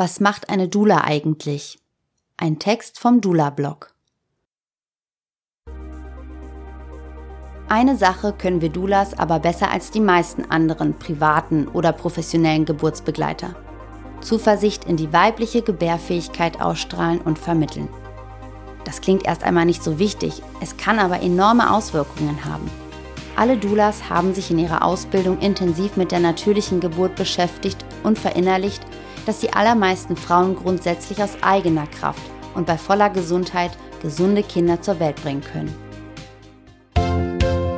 Was macht eine Dula eigentlich? Ein Text vom Dula-Blog. Eine Sache können wir Dulas aber besser als die meisten anderen privaten oder professionellen Geburtsbegleiter. Zuversicht in die weibliche Gebärfähigkeit ausstrahlen und vermitteln. Das klingt erst einmal nicht so wichtig, es kann aber enorme Auswirkungen haben. Alle Doulas haben sich in ihrer Ausbildung intensiv mit der natürlichen Geburt beschäftigt und verinnerlicht, dass die allermeisten Frauen grundsätzlich aus eigener Kraft und bei voller Gesundheit gesunde Kinder zur Welt bringen können.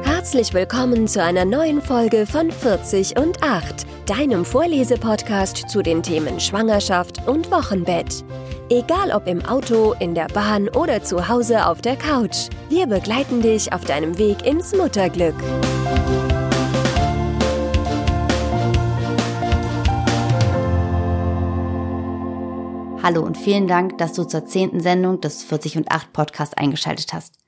Herzlich willkommen zu einer neuen Folge von 40 und 8, deinem Vorlesepodcast zu den Themen Schwangerschaft und Wochenbett. Egal ob im Auto, in der Bahn oder zu Hause auf der Couch, wir begleiten dich auf deinem Weg ins Mutterglück. Hallo und vielen Dank, dass du zur zehnten Sendung des 40 und 8 Podcast eingeschaltet hast.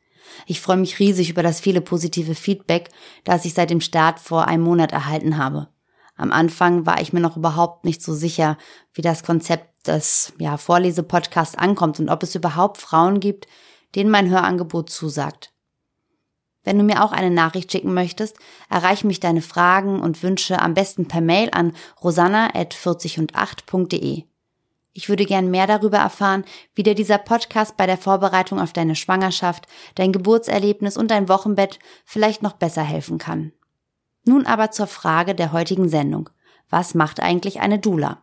Ich freue mich riesig über das viele positive Feedback, das ich seit dem Start vor einem Monat erhalten habe. Am Anfang war ich mir noch überhaupt nicht so sicher, wie das Konzept des ja, Vorlesepodcasts ankommt und ob es überhaupt Frauen gibt, denen mein Hörangebot zusagt. Wenn du mir auch eine Nachricht schicken möchtest, erreiche mich deine Fragen und Wünsche am besten per Mail an rosanna.40und8.de. Ich würde gern mehr darüber erfahren, wie dir dieser Podcast bei der Vorbereitung auf deine Schwangerschaft, dein Geburtserlebnis und dein Wochenbett vielleicht noch besser helfen kann. Nun aber zur Frage der heutigen Sendung. Was macht eigentlich eine Dula?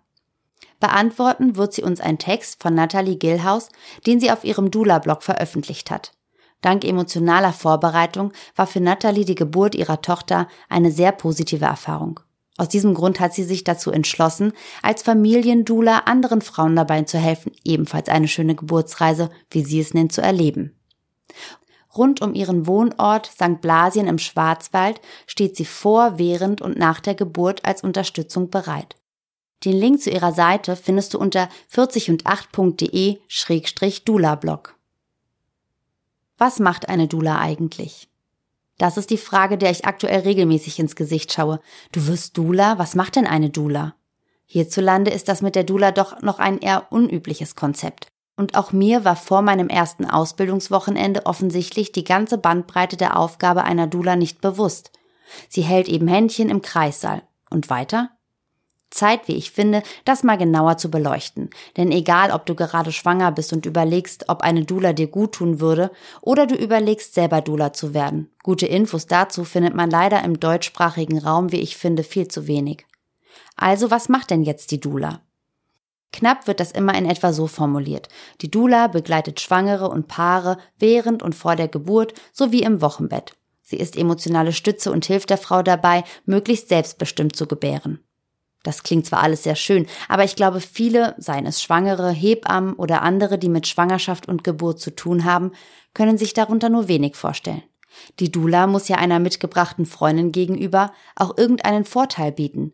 Beantworten wird sie uns ein Text von Natalie Gillhaus, den sie auf ihrem Dula-Blog veröffentlicht hat. Dank emotionaler Vorbereitung war für Natalie die Geburt ihrer Tochter eine sehr positive Erfahrung. Aus diesem Grund hat sie sich dazu entschlossen, als Familiendula anderen Frauen dabei zu helfen, ebenfalls eine schöne Geburtsreise, wie sie es nennt, zu erleben. Rund um ihren Wohnort St. Blasien im Schwarzwald steht sie vor, während und nach der Geburt als Unterstützung bereit. Den Link zu ihrer Seite findest du unter 40und8.de-dula-blog. Was macht eine Dula eigentlich? Das ist die Frage, der ich aktuell regelmäßig ins Gesicht schaue. Du wirst Dula? Was macht denn eine Dula? Hierzulande ist das mit der Dula doch noch ein eher unübliches Konzept. Und auch mir war vor meinem ersten Ausbildungswochenende offensichtlich die ganze Bandbreite der Aufgabe einer Dula nicht bewusst. Sie hält eben Händchen im Kreissaal. Und weiter? Zeit, wie ich finde, das mal genauer zu beleuchten. Denn egal, ob du gerade schwanger bist und überlegst, ob eine Dula dir gut tun würde, oder du überlegst, selber Dula zu werden. Gute Infos dazu findet man leider im deutschsprachigen Raum, wie ich finde, viel zu wenig. Also, was macht denn jetzt die Dula? Knapp wird das immer in etwa so formuliert. Die Dula begleitet Schwangere und Paare während und vor der Geburt sowie im Wochenbett. Sie ist emotionale Stütze und hilft der Frau dabei, möglichst selbstbestimmt zu gebären. Das klingt zwar alles sehr schön, aber ich glaube, viele, seien es Schwangere, Hebammen oder andere, die mit Schwangerschaft und Geburt zu tun haben, können sich darunter nur wenig vorstellen. Die Dula muss ja einer mitgebrachten Freundin gegenüber auch irgendeinen Vorteil bieten.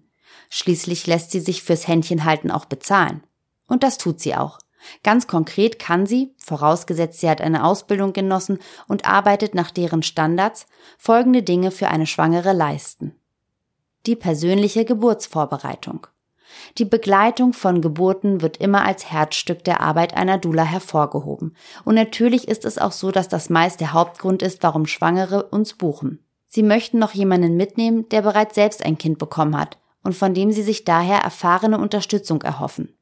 Schließlich lässt sie sich fürs Händchenhalten auch bezahlen. Und das tut sie auch. Ganz konkret kann sie, vorausgesetzt sie hat eine Ausbildung genossen und arbeitet nach deren Standards, folgende Dinge für eine Schwangere leisten die persönliche Geburtsvorbereitung. Die Begleitung von Geburten wird immer als Herzstück der Arbeit einer Dula hervorgehoben. Und natürlich ist es auch so, dass das meist der Hauptgrund ist, warum Schwangere uns buchen. Sie möchten noch jemanden mitnehmen, der bereits selbst ein Kind bekommen hat und von dem sie sich daher erfahrene Unterstützung erhoffen.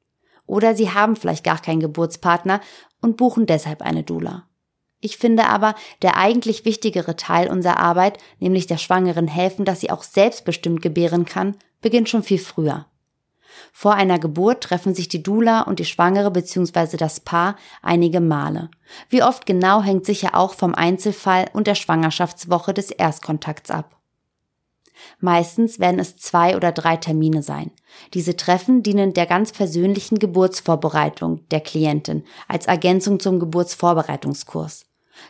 Oder sie haben vielleicht gar keinen Geburtspartner und buchen deshalb eine Dula. Ich finde aber, der eigentlich wichtigere Teil unserer Arbeit, nämlich der Schwangeren helfen, dass sie auch selbstbestimmt gebären kann, beginnt schon viel früher. Vor einer Geburt treffen sich die Dula und die Schwangere bzw. das Paar einige Male. Wie oft genau hängt sicher auch vom Einzelfall und der Schwangerschaftswoche des Erstkontakts ab. Meistens werden es zwei oder drei Termine sein. Diese Treffen dienen der ganz persönlichen Geburtsvorbereitung der Klientin als Ergänzung zum Geburtsvorbereitungskurs.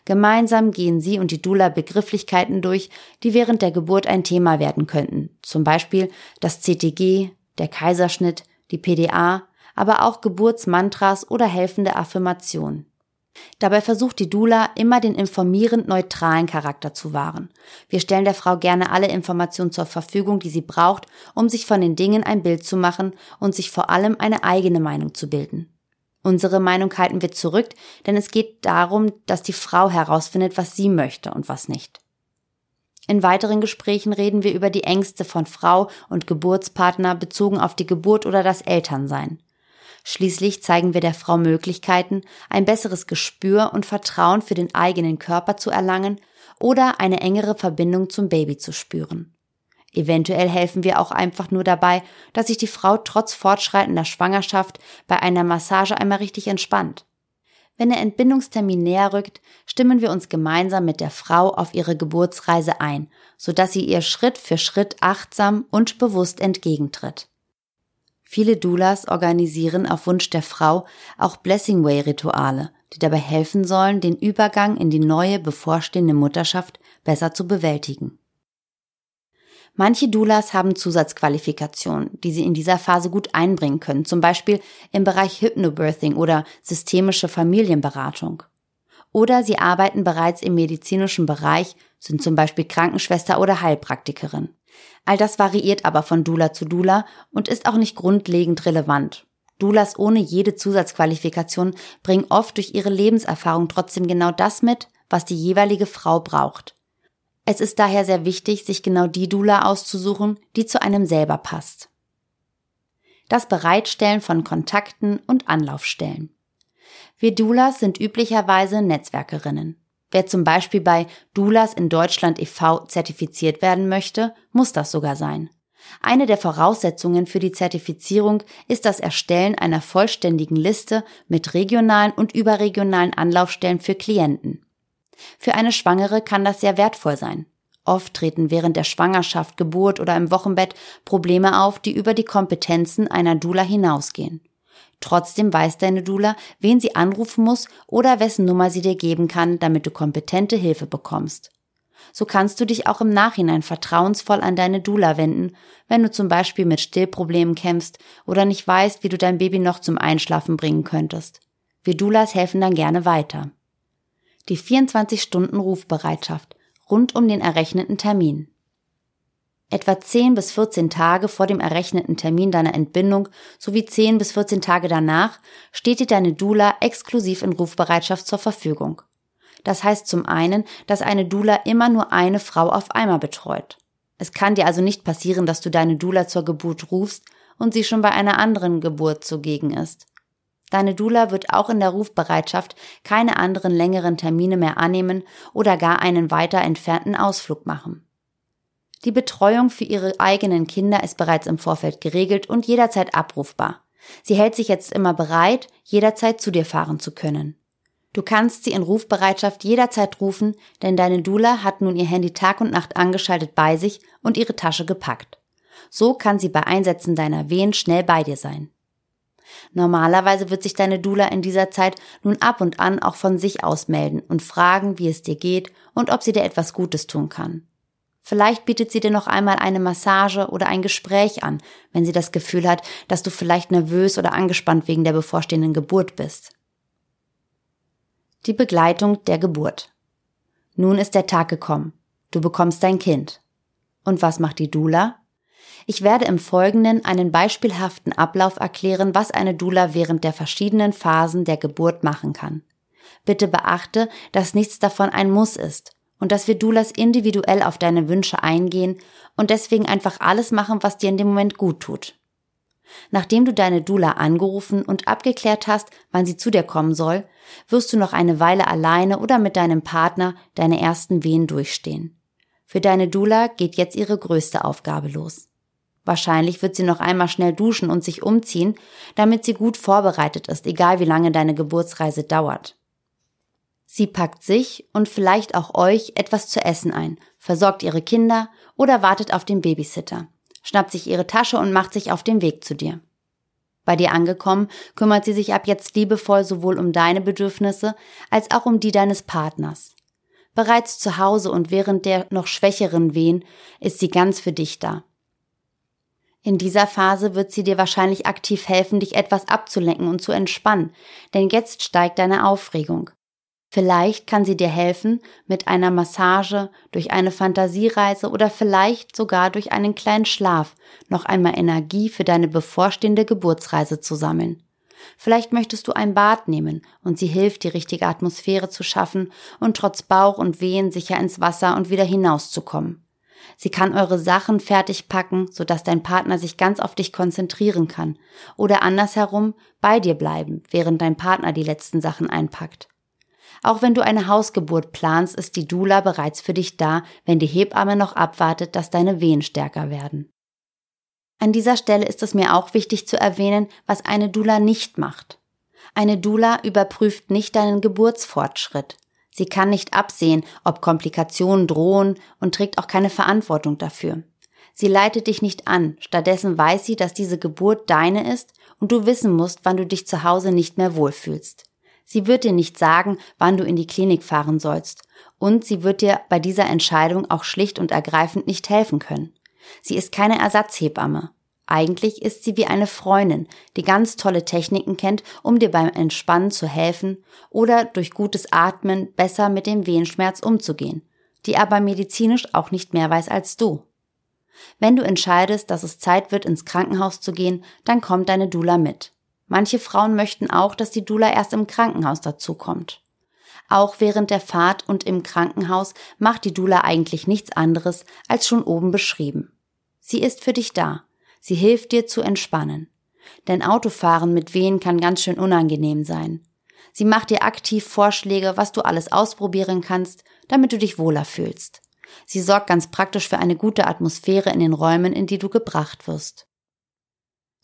Gemeinsam gehen sie und die Dula Begrifflichkeiten durch, die während der Geburt ein Thema werden könnten. Zum Beispiel das CTG, der Kaiserschnitt, die PDA, aber auch Geburtsmantras oder helfende Affirmationen. Dabei versucht die Dula immer den informierend neutralen Charakter zu wahren. Wir stellen der Frau gerne alle Informationen zur Verfügung, die sie braucht, um sich von den Dingen ein Bild zu machen und sich vor allem eine eigene Meinung zu bilden. Unsere Meinung halten wir zurück, denn es geht darum, dass die Frau herausfindet, was sie möchte und was nicht. In weiteren Gesprächen reden wir über die Ängste von Frau und Geburtspartner bezogen auf die Geburt oder das Elternsein. Schließlich zeigen wir der Frau Möglichkeiten, ein besseres Gespür und Vertrauen für den eigenen Körper zu erlangen oder eine engere Verbindung zum Baby zu spüren. Eventuell helfen wir auch einfach nur dabei, dass sich die Frau trotz fortschreitender Schwangerschaft bei einer Massage einmal richtig entspannt. Wenn der Entbindungstermin näher rückt, stimmen wir uns gemeinsam mit der Frau auf ihre Geburtsreise ein, sodass sie ihr Schritt für Schritt achtsam und bewusst entgegentritt. Viele Doulas organisieren auf Wunsch der Frau auch Blessing Way Rituale, die dabei helfen sollen, den Übergang in die neue bevorstehende Mutterschaft besser zu bewältigen. Manche Doulas haben Zusatzqualifikationen, die sie in dieser Phase gut einbringen können, zum Beispiel im Bereich Hypnobirthing oder systemische Familienberatung. Oder sie arbeiten bereits im medizinischen Bereich, sind zum Beispiel Krankenschwester oder Heilpraktikerin. All das variiert aber von Dula zu Dula und ist auch nicht grundlegend relevant. Doulas ohne jede Zusatzqualifikation bringen oft durch ihre Lebenserfahrung trotzdem genau das mit, was die jeweilige Frau braucht. Es ist daher sehr wichtig, sich genau die Dula auszusuchen, die zu einem selber passt. Das Bereitstellen von Kontakten und Anlaufstellen. Wir Doulas sind üblicherweise Netzwerkerinnen. Wer zum Beispiel bei Doulas in Deutschland e.V. zertifiziert werden möchte, muss das sogar sein. Eine der Voraussetzungen für die Zertifizierung ist das Erstellen einer vollständigen Liste mit regionalen und überregionalen Anlaufstellen für Klienten. Für eine Schwangere kann das sehr wertvoll sein. Oft treten während der Schwangerschaft, Geburt oder im Wochenbett Probleme auf, die über die Kompetenzen einer Dula hinausgehen. Trotzdem weiß deine Dula, wen sie anrufen muss oder wessen Nummer sie dir geben kann, damit du kompetente Hilfe bekommst. So kannst du dich auch im Nachhinein vertrauensvoll an deine Dula wenden, wenn du zum Beispiel mit Stillproblemen kämpfst oder nicht weißt, wie du dein Baby noch zum Einschlafen bringen könntest. Wir Dulas helfen dann gerne weiter die 24-Stunden-Rufbereitschaft rund um den errechneten Termin. Etwa 10 bis 14 Tage vor dem errechneten Termin deiner Entbindung sowie 10 bis 14 Tage danach steht dir deine Dula exklusiv in Rufbereitschaft zur Verfügung. Das heißt zum einen, dass eine Dula immer nur eine Frau auf einmal betreut. Es kann dir also nicht passieren, dass du deine Dula zur Geburt rufst und sie schon bei einer anderen Geburt zugegen ist. Deine Dula wird auch in der Rufbereitschaft keine anderen längeren Termine mehr annehmen oder gar einen weiter entfernten Ausflug machen. Die Betreuung für ihre eigenen Kinder ist bereits im Vorfeld geregelt und jederzeit abrufbar. Sie hält sich jetzt immer bereit, jederzeit zu dir fahren zu können. Du kannst sie in Rufbereitschaft jederzeit rufen, denn deine Dula hat nun ihr Handy Tag und Nacht angeschaltet bei sich und ihre Tasche gepackt. So kann sie bei Einsätzen deiner Wehen schnell bei dir sein. Normalerweise wird sich deine Dula in dieser Zeit nun ab und an auch von sich aus melden und fragen, wie es dir geht und ob sie dir etwas Gutes tun kann. Vielleicht bietet sie dir noch einmal eine Massage oder ein Gespräch an, wenn sie das Gefühl hat, dass du vielleicht nervös oder angespannt wegen der bevorstehenden Geburt bist. Die Begleitung der Geburt. Nun ist der Tag gekommen. Du bekommst dein Kind. Und was macht die Dula? Ich werde im Folgenden einen beispielhaften Ablauf erklären, was eine Dula während der verschiedenen Phasen der Geburt machen kann. Bitte beachte, dass nichts davon ein Muss ist und dass wir Doulas individuell auf deine Wünsche eingehen und deswegen einfach alles machen, was dir in dem Moment gut tut. Nachdem du deine Dula angerufen und abgeklärt hast, wann sie zu dir kommen soll, wirst du noch eine Weile alleine oder mit deinem Partner deine ersten Wehen durchstehen. Für deine Dula geht jetzt ihre größte Aufgabe los. Wahrscheinlich wird sie noch einmal schnell duschen und sich umziehen, damit sie gut vorbereitet ist, egal wie lange deine Geburtsreise dauert. Sie packt sich und vielleicht auch euch etwas zu essen ein, versorgt ihre Kinder oder wartet auf den Babysitter, schnappt sich ihre Tasche und macht sich auf den Weg zu dir. Bei dir angekommen, kümmert sie sich ab jetzt liebevoll sowohl um deine Bedürfnisse als auch um die deines Partners. Bereits zu Hause und während der noch schwächeren Wehen ist sie ganz für dich da. In dieser Phase wird sie dir wahrscheinlich aktiv helfen, dich etwas abzulenken und zu entspannen, denn jetzt steigt deine Aufregung. Vielleicht kann sie dir helfen mit einer Massage, durch eine Fantasiereise oder vielleicht sogar durch einen kleinen Schlaf noch einmal Energie für deine bevorstehende Geburtsreise zu sammeln. Vielleicht möchtest du ein Bad nehmen und sie hilft, die richtige Atmosphäre zu schaffen und trotz Bauch und Wehen sicher ins Wasser und wieder hinauszukommen. Sie kann eure Sachen fertig packen, sodass dein Partner sich ganz auf dich konzentrieren kann. Oder andersherum bei dir bleiben, während dein Partner die letzten Sachen einpackt. Auch wenn du eine Hausgeburt planst, ist die Dula bereits für dich da, wenn die Hebamme noch abwartet, dass deine Wehen stärker werden. An dieser Stelle ist es mir auch wichtig zu erwähnen, was eine Dula nicht macht. Eine Dula überprüft nicht deinen Geburtsfortschritt. Sie kann nicht absehen, ob Komplikationen drohen und trägt auch keine Verantwortung dafür. Sie leitet dich nicht an, stattdessen weiß sie, dass diese Geburt deine ist und du wissen musst, wann du dich zu Hause nicht mehr wohlfühlst. Sie wird dir nicht sagen, wann du in die Klinik fahren sollst. Und sie wird dir bei dieser Entscheidung auch schlicht und ergreifend nicht helfen können. Sie ist keine Ersatzhebamme. Eigentlich ist sie wie eine Freundin, die ganz tolle Techniken kennt, um dir beim Entspannen zu helfen oder durch gutes Atmen besser mit dem Wehenschmerz umzugehen, die aber medizinisch auch nicht mehr weiß als du. Wenn du entscheidest, dass es Zeit wird, ins Krankenhaus zu gehen, dann kommt deine Dula mit. Manche Frauen möchten auch, dass die Dula erst im Krankenhaus dazukommt. Auch während der Fahrt und im Krankenhaus macht die Dula eigentlich nichts anderes als schon oben beschrieben. Sie ist für dich da. Sie hilft dir zu entspannen. Denn Autofahren mit Wehen kann ganz schön unangenehm sein. Sie macht dir aktiv Vorschläge, was du alles ausprobieren kannst, damit du dich wohler fühlst. Sie sorgt ganz praktisch für eine gute Atmosphäre in den Räumen, in die du gebracht wirst.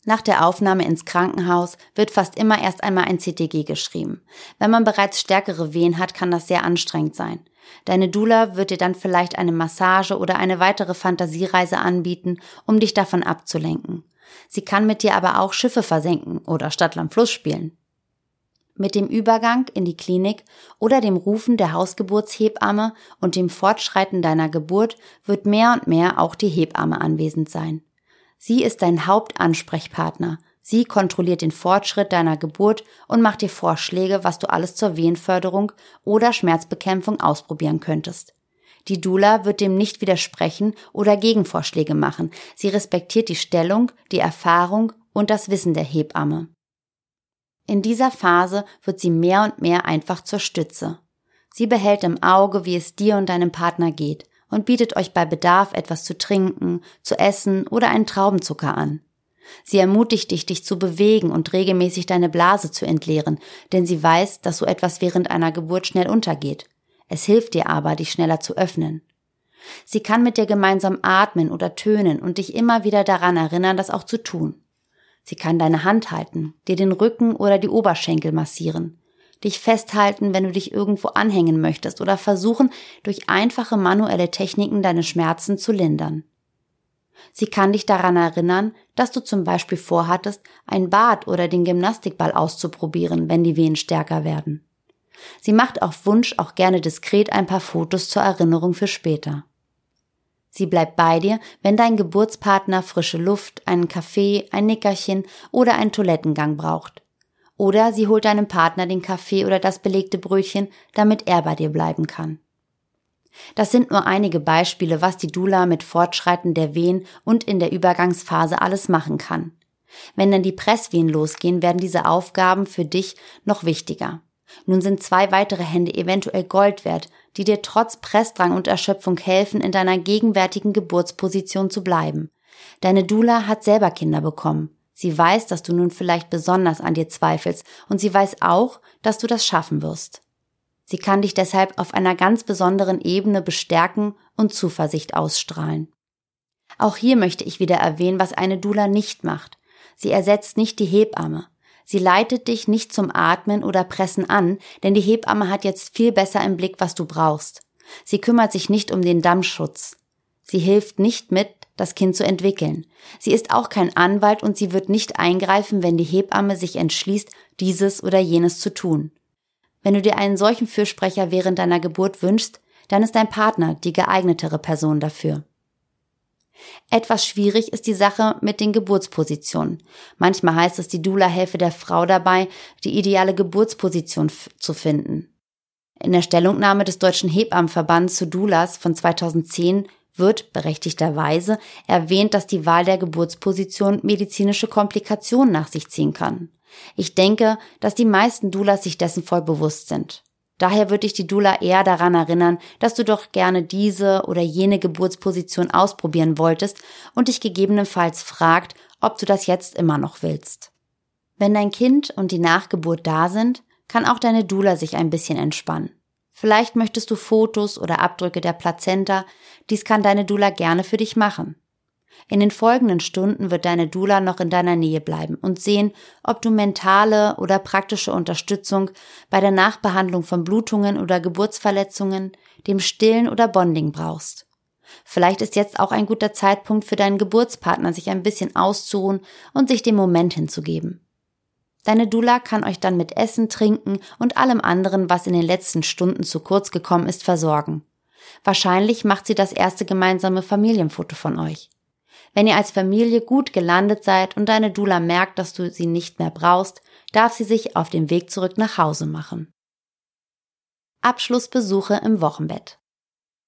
Nach der Aufnahme ins Krankenhaus wird fast immer erst einmal ein CTG geschrieben. Wenn man bereits stärkere Wehen hat, kann das sehr anstrengend sein. Deine Dula wird dir dann vielleicht eine Massage oder eine weitere Fantasiereise anbieten, um dich davon abzulenken. Sie kann mit dir aber auch Schiffe versenken oder Stadtland Fluss spielen. Mit dem Übergang in die Klinik oder dem Rufen der Hausgeburtshebamme und dem Fortschreiten deiner Geburt wird mehr und mehr auch die Hebamme anwesend sein. Sie ist dein Hauptansprechpartner. Sie kontrolliert den Fortschritt deiner Geburt und macht dir Vorschläge, was du alles zur Wehenförderung oder Schmerzbekämpfung ausprobieren könntest. Die Dula wird dem nicht widersprechen oder Gegenvorschläge machen. Sie respektiert die Stellung, die Erfahrung und das Wissen der Hebamme. In dieser Phase wird sie mehr und mehr einfach zur Stütze. Sie behält im Auge, wie es dir und deinem Partner geht und bietet euch bei Bedarf etwas zu trinken, zu essen oder einen Traubenzucker an. Sie ermutigt dich, dich zu bewegen und regelmäßig deine Blase zu entleeren, denn sie weiß, dass so etwas während einer Geburt schnell untergeht. Es hilft dir aber, dich schneller zu öffnen. Sie kann mit dir gemeinsam atmen oder tönen und dich immer wieder daran erinnern, das auch zu tun. Sie kann deine Hand halten, dir den Rücken oder die Oberschenkel massieren dich festhalten, wenn du dich irgendwo anhängen möchtest oder versuchen, durch einfache manuelle Techniken deine Schmerzen zu lindern. Sie kann dich daran erinnern, dass du zum Beispiel vorhattest, ein Bad oder den Gymnastikball auszuprobieren, wenn die Wehen stärker werden. Sie macht auf Wunsch auch gerne diskret ein paar Fotos zur Erinnerung für später. Sie bleibt bei dir, wenn dein Geburtspartner frische Luft, einen Kaffee, ein Nickerchen oder einen Toilettengang braucht. Oder sie holt deinem Partner den Kaffee oder das belegte Brötchen, damit er bei dir bleiben kann. Das sind nur einige Beispiele, was die Dula mit Fortschreiten der Wehen und in der Übergangsphase alles machen kann. Wenn dann die Presswehen losgehen, werden diese Aufgaben für dich noch wichtiger. Nun sind zwei weitere Hände eventuell Gold wert, die dir trotz Pressdrang und Erschöpfung helfen, in deiner gegenwärtigen Geburtsposition zu bleiben. Deine Dula hat selber Kinder bekommen. Sie weiß, dass du nun vielleicht besonders an dir zweifelst und sie weiß auch, dass du das schaffen wirst. Sie kann dich deshalb auf einer ganz besonderen Ebene bestärken und Zuversicht ausstrahlen. Auch hier möchte ich wieder erwähnen, was eine Dula nicht macht. Sie ersetzt nicht die Hebamme. Sie leitet dich nicht zum Atmen oder Pressen an, denn die Hebamme hat jetzt viel besser im Blick, was du brauchst. Sie kümmert sich nicht um den Dammschutz. Sie hilft nicht mit, das Kind zu entwickeln. Sie ist auch kein Anwalt und sie wird nicht eingreifen, wenn die Hebamme sich entschließt, dieses oder jenes zu tun. Wenn du dir einen solchen Fürsprecher während deiner Geburt wünschst, dann ist dein Partner die geeignetere Person dafür. Etwas schwierig ist die Sache mit den Geburtspositionen. Manchmal heißt es, die Dula helfe der Frau dabei, die ideale Geburtsposition zu finden. In der Stellungnahme des Deutschen Hebammenverbands zu Doulas von 2010 wird berechtigterweise erwähnt, dass die Wahl der Geburtsposition medizinische Komplikationen nach sich ziehen kann. Ich denke, dass die meisten Doulas sich dessen voll bewusst sind. Daher würde ich die Dula eher daran erinnern, dass du doch gerne diese oder jene Geburtsposition ausprobieren wolltest und dich gegebenenfalls fragt, ob du das jetzt immer noch willst. Wenn dein Kind und die Nachgeburt da sind, kann auch deine Dula sich ein bisschen entspannen. Vielleicht möchtest du Fotos oder Abdrücke der Plazenta, dies kann deine Dula gerne für dich machen. In den folgenden Stunden wird deine Dula noch in deiner Nähe bleiben und sehen, ob du mentale oder praktische Unterstützung bei der Nachbehandlung von Blutungen oder Geburtsverletzungen, dem Stillen oder Bonding brauchst. Vielleicht ist jetzt auch ein guter Zeitpunkt für deinen Geburtspartner, sich ein bisschen auszuruhen und sich dem Moment hinzugeben. Deine Dula kann euch dann mit Essen, Trinken und allem anderen, was in den letzten Stunden zu kurz gekommen ist, versorgen. Wahrscheinlich macht sie das erste gemeinsame Familienfoto von euch. Wenn ihr als Familie gut gelandet seid und deine Dula merkt, dass du sie nicht mehr brauchst, darf sie sich auf den Weg zurück nach Hause machen. Abschlussbesuche im Wochenbett.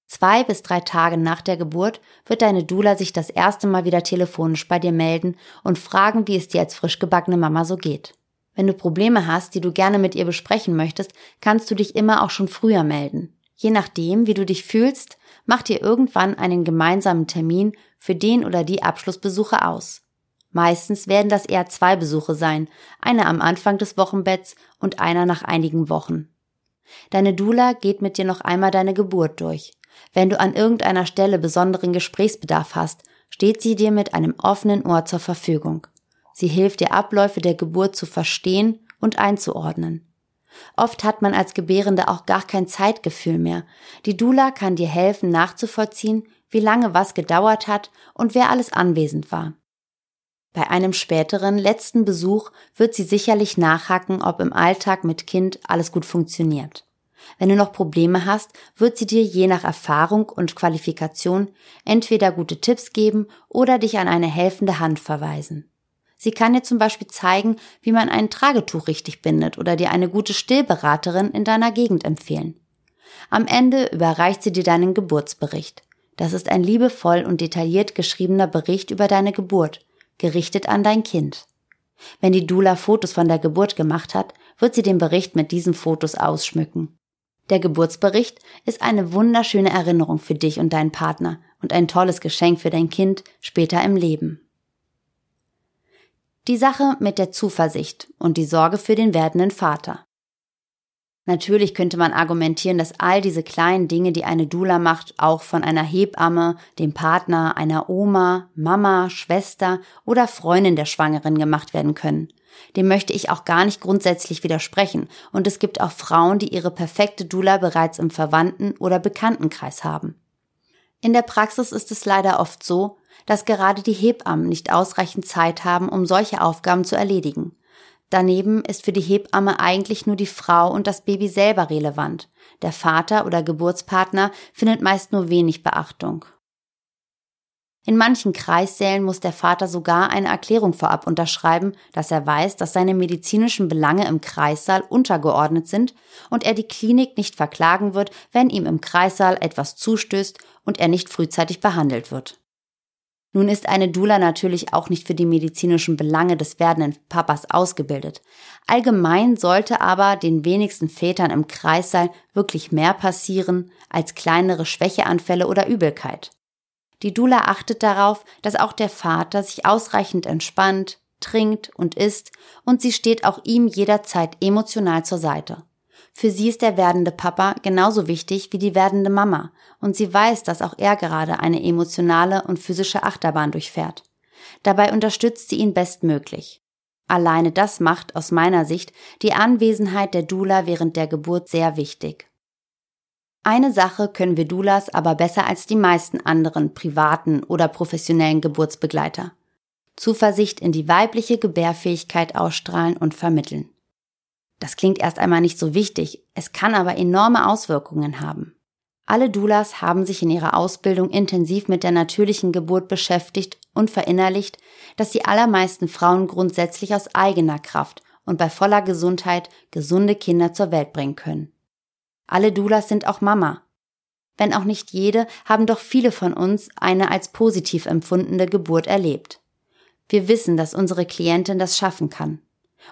Zwei bis drei Tage nach der Geburt wird deine Dula sich das erste Mal wieder telefonisch bei dir melden und fragen, wie es dir als frisch gebackene Mama so geht. Wenn du Probleme hast, die du gerne mit ihr besprechen möchtest, kannst du dich immer auch schon früher melden. Je nachdem, wie du dich fühlst, macht ihr irgendwann einen gemeinsamen Termin für den oder die Abschlussbesuche aus. Meistens werden das eher zwei Besuche sein, einer am Anfang des Wochenbetts und einer nach einigen Wochen. Deine Dula geht mit dir noch einmal deine Geburt durch. Wenn du an irgendeiner Stelle besonderen Gesprächsbedarf hast, steht sie dir mit einem offenen Ohr zur Verfügung. Sie hilft dir Abläufe der Geburt zu verstehen und einzuordnen. Oft hat man als Gebärende auch gar kein Zeitgefühl mehr. Die Dula kann dir helfen nachzuvollziehen, wie lange was gedauert hat und wer alles anwesend war. Bei einem späteren, letzten Besuch wird sie sicherlich nachhaken, ob im Alltag mit Kind alles gut funktioniert. Wenn du noch Probleme hast, wird sie dir je nach Erfahrung und Qualifikation entweder gute Tipps geben oder dich an eine helfende Hand verweisen. Sie kann dir zum Beispiel zeigen, wie man ein Tragetuch richtig bindet oder dir eine gute Stillberaterin in deiner Gegend empfehlen. Am Ende überreicht sie dir deinen Geburtsbericht. Das ist ein liebevoll und detailliert geschriebener Bericht über deine Geburt, gerichtet an dein Kind. Wenn die Dula Fotos von der Geburt gemacht hat, wird sie den Bericht mit diesen Fotos ausschmücken. Der Geburtsbericht ist eine wunderschöne Erinnerung für dich und deinen Partner und ein tolles Geschenk für dein Kind später im Leben. Die Sache mit der Zuversicht und die Sorge für den werdenden Vater. Natürlich könnte man argumentieren, dass all diese kleinen Dinge, die eine Dula macht, auch von einer Hebamme, dem Partner, einer Oma, Mama, Schwester oder Freundin der Schwangeren gemacht werden können. Dem möchte ich auch gar nicht grundsätzlich widersprechen, und es gibt auch Frauen, die ihre perfekte Dula bereits im Verwandten- oder Bekanntenkreis haben. In der Praxis ist es leider oft so, dass gerade die Hebammen nicht ausreichend Zeit haben, um solche Aufgaben zu erledigen. Daneben ist für die Hebamme eigentlich nur die Frau und das Baby selber relevant. Der Vater oder Geburtspartner findet meist nur wenig Beachtung. In manchen Kreissälen muss der Vater sogar eine Erklärung vorab unterschreiben, dass er weiß, dass seine medizinischen Belange im Kreissaal untergeordnet sind und er die Klinik nicht verklagen wird, wenn ihm im Kreissaal etwas zustößt und er nicht frühzeitig behandelt wird. Nun ist eine Dula natürlich auch nicht für die medizinischen Belange des werdenden Papas ausgebildet. Allgemein sollte aber den wenigsten Vätern im Kreissaal wirklich mehr passieren als kleinere Schwächeanfälle oder Übelkeit. Die Dula achtet darauf, dass auch der Vater sich ausreichend entspannt, trinkt und isst und sie steht auch ihm jederzeit emotional zur Seite. Für sie ist der werdende Papa genauso wichtig wie die werdende Mama und sie weiß, dass auch er gerade eine emotionale und physische Achterbahn durchfährt. Dabei unterstützt sie ihn bestmöglich. Alleine das macht aus meiner Sicht die Anwesenheit der Dula während der Geburt sehr wichtig. Eine Sache können wir Dulas aber besser als die meisten anderen privaten oder professionellen Geburtsbegleiter. Zuversicht in die weibliche Gebärfähigkeit ausstrahlen und vermitteln. Das klingt erst einmal nicht so wichtig, es kann aber enorme Auswirkungen haben. Alle Doulas haben sich in ihrer Ausbildung intensiv mit der natürlichen Geburt beschäftigt und verinnerlicht, dass die allermeisten Frauen grundsätzlich aus eigener Kraft und bei voller Gesundheit gesunde Kinder zur Welt bringen können. Alle Doulas sind auch Mama. Wenn auch nicht jede, haben doch viele von uns eine als positiv empfundene Geburt erlebt. Wir wissen, dass unsere Klientin das schaffen kann.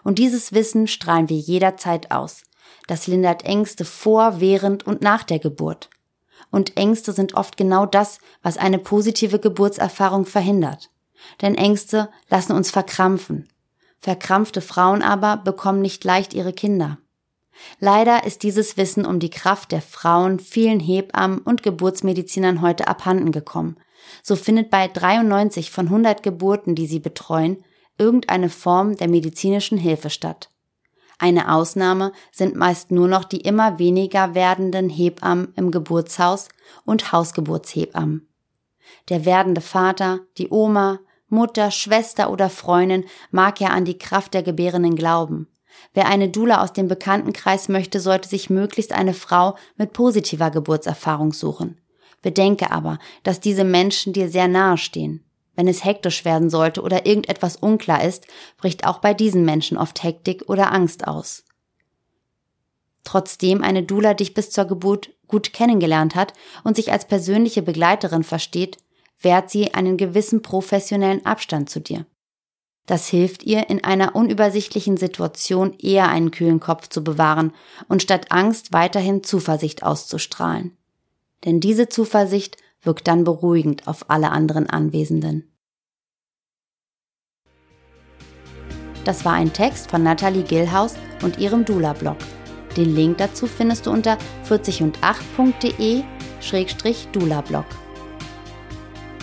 Und dieses Wissen strahlen wir jederzeit aus. Das lindert Ängste vor, während und nach der Geburt. Und Ängste sind oft genau das, was eine positive Geburtserfahrung verhindert. Denn Ängste lassen uns verkrampfen. Verkrampfte Frauen aber bekommen nicht leicht ihre Kinder. Leider ist dieses Wissen um die Kraft der Frauen vielen Hebammen und Geburtsmedizinern heute abhanden gekommen. So findet bei 93 von 100 Geburten, die sie betreuen, irgendeine Form der medizinischen Hilfe statt. Eine Ausnahme sind meist nur noch die immer weniger werdenden Hebammen im Geburtshaus und Hausgeburtshebammen. Der werdende Vater, die Oma, Mutter, Schwester oder Freundin mag ja an die Kraft der Gebärenden glauben. Wer eine Dula aus dem Bekanntenkreis möchte, sollte sich möglichst eine Frau mit positiver Geburtserfahrung suchen. Bedenke aber, dass diese Menschen dir sehr nahe stehen. Wenn es hektisch werden sollte oder irgendetwas unklar ist, bricht auch bei diesen Menschen oft Hektik oder Angst aus. Trotzdem eine Dula dich bis zur Geburt gut kennengelernt hat und sich als persönliche Begleiterin versteht, wehrt sie einen gewissen professionellen Abstand zu dir. Das hilft ihr, in einer unübersichtlichen Situation eher einen kühlen Kopf zu bewahren und statt Angst weiterhin Zuversicht auszustrahlen. Denn diese Zuversicht wirkt dann beruhigend auf alle anderen Anwesenden. Das war ein Text von Nathalie Gillhaus und ihrem Dula-Blog. Den Link dazu findest du unter 40und8.de-dula-blog.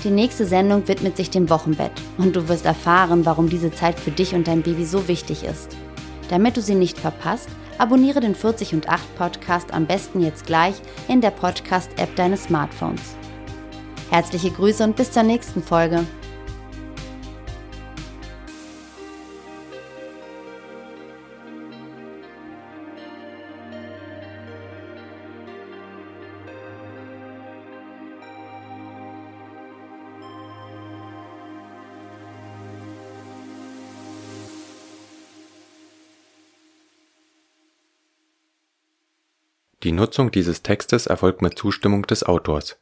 Die nächste Sendung widmet sich dem Wochenbett und du wirst erfahren, warum diese Zeit für dich und dein Baby so wichtig ist. Damit du sie nicht verpasst, abonniere den 40 und 8 Podcast am besten jetzt gleich in der Podcast-App deines Smartphones. Herzliche Grüße und bis zur nächsten Folge. Die Nutzung dieses Textes erfolgt mit Zustimmung des Autors